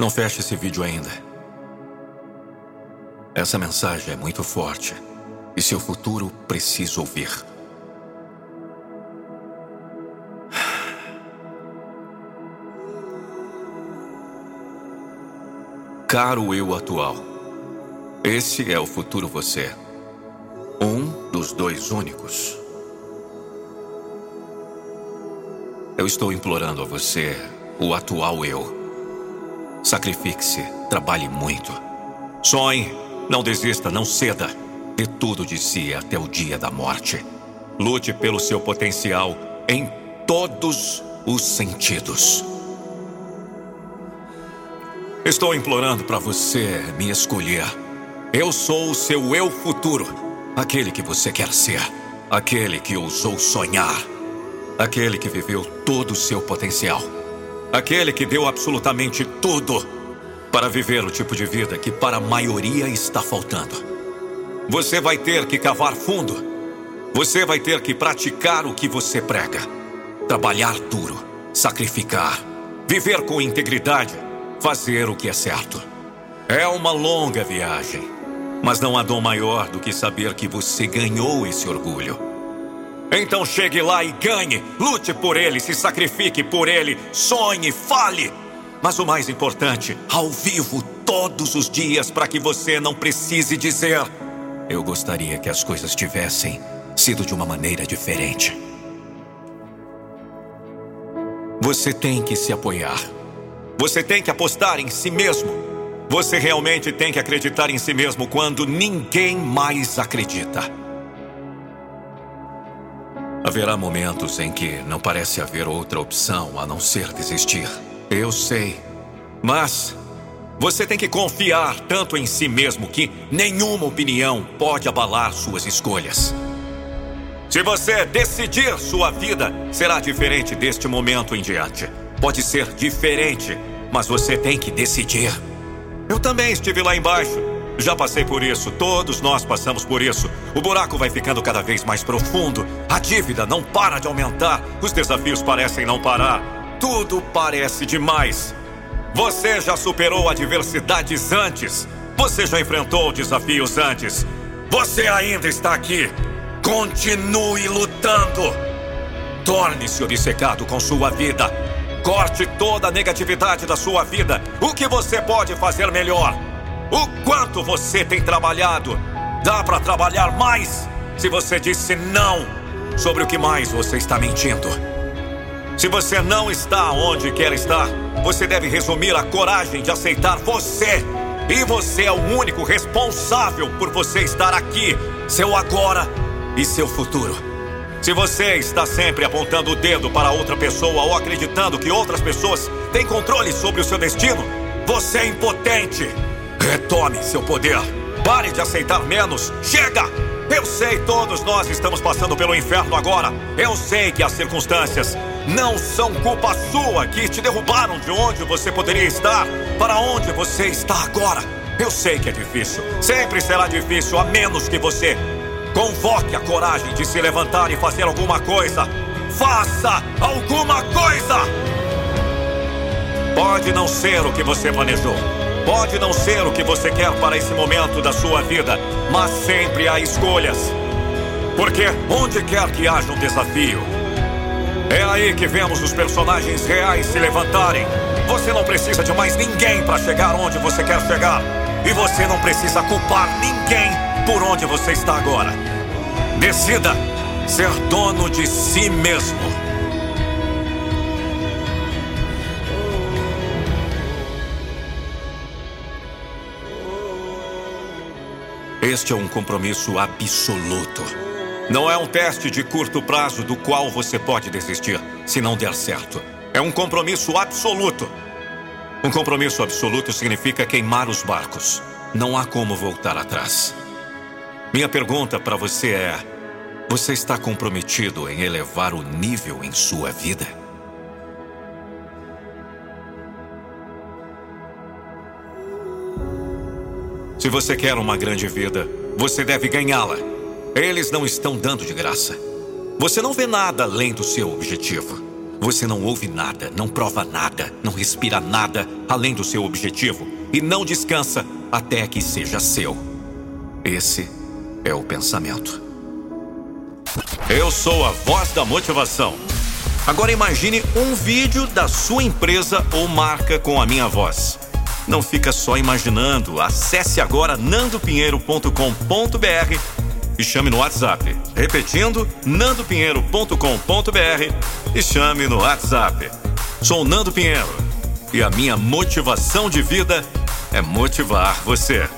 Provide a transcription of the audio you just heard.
Não feche esse vídeo ainda. Essa mensagem é muito forte e seu futuro precisa ouvir. Caro eu atual, esse é o futuro você. Um dos dois únicos. Eu estou implorando a você, o atual eu. Sacrifique-se, trabalhe muito. Sonhe, não desista, não ceda. Dê tudo de si até o dia da morte. Lute pelo seu potencial em todos os sentidos. Estou implorando para você me escolher. Eu sou o seu eu futuro. Aquele que você quer ser. Aquele que ousou sonhar. Aquele que viveu todo o seu potencial. Aquele que deu absolutamente tudo para viver o tipo de vida que para a maioria está faltando. Você vai ter que cavar fundo. Você vai ter que praticar o que você prega. Trabalhar duro, sacrificar, viver com integridade fazer o que é certo. É uma longa viagem, mas não há dom maior do que saber que você ganhou esse orgulho. Então chegue lá e ganhe, lute por ele, se sacrifique por ele, sonhe, fale. Mas o mais importante, ao vivo, todos os dias, para que você não precise dizer: Eu gostaria que as coisas tivessem sido de uma maneira diferente. Você tem que se apoiar. Você tem que apostar em si mesmo. Você realmente tem que acreditar em si mesmo quando ninguém mais acredita. Haverá momentos em que não parece haver outra opção a não ser desistir. Eu sei. Mas você tem que confiar tanto em si mesmo que nenhuma opinião pode abalar suas escolhas. Se você decidir, sua vida será diferente deste momento em diante. Pode ser diferente mas você tem que decidir. Eu também estive lá embaixo. Já passei por isso, todos nós passamos por isso. O buraco vai ficando cada vez mais profundo. A dívida não para de aumentar. Os desafios parecem não parar. Tudo parece demais. Você já superou adversidades antes. Você já enfrentou desafios antes. Você ainda está aqui. Continue lutando. Torne-se obcecado com sua vida. Corte toda a negatividade da sua vida. O que você pode fazer melhor? O quanto você tem trabalhado? Dá para trabalhar mais? Se você disse não, sobre o que mais você está mentindo? Se você não está onde quer estar, você deve resumir a coragem de aceitar você. E você é o único responsável por você estar aqui, seu agora e seu futuro. Se você está sempre apontando o dedo para outra pessoa ou acreditando que outras pessoas têm controle sobre o seu destino, você é impotente. Retome seu poder. Pare de aceitar menos. Chega! Eu sei, todos nós estamos passando pelo inferno agora. Eu sei que as circunstâncias não são culpa sua que te derrubaram de onde você poderia estar para onde você está agora. Eu sei que é difícil. Sempre será difícil, a menos que você Convoque a coragem de se levantar e fazer alguma coisa. Faça alguma coisa! Pode não ser o que você planejou. Pode não ser o que você quer para esse momento da sua vida, mas sempre há escolhas. Porque onde quer que haja um desafio, é aí que vemos os personagens reais se levantarem. Você não precisa de mais ninguém para chegar onde você quer chegar. E você não precisa culpar ninguém por onde você está agora. Decida ser dono de si mesmo. Este é um compromisso absoluto. Não é um teste de curto prazo do qual você pode desistir se não der certo. É um compromisso absoluto. Um compromisso absoluto significa queimar os barcos. Não há como voltar atrás. Minha pergunta para você é: você está comprometido em elevar o nível em sua vida? Se você quer uma grande vida, você deve ganhá-la. Eles não estão dando de graça. Você não vê nada além do seu objetivo. Você não ouve nada, não prova nada, não respira nada além do seu objetivo e não descansa até que seja seu. Esse é o pensamento. Eu sou a voz da motivação. Agora imagine um vídeo da sua empresa ou marca com a minha voz. Não fica só imaginando. Acesse agora nandopinheiro.com.br e chame no WhatsApp. Repetindo, nandopinheiro.com.br e chame no WhatsApp. Sou Nando Pinheiro e a minha motivação de vida é motivar você.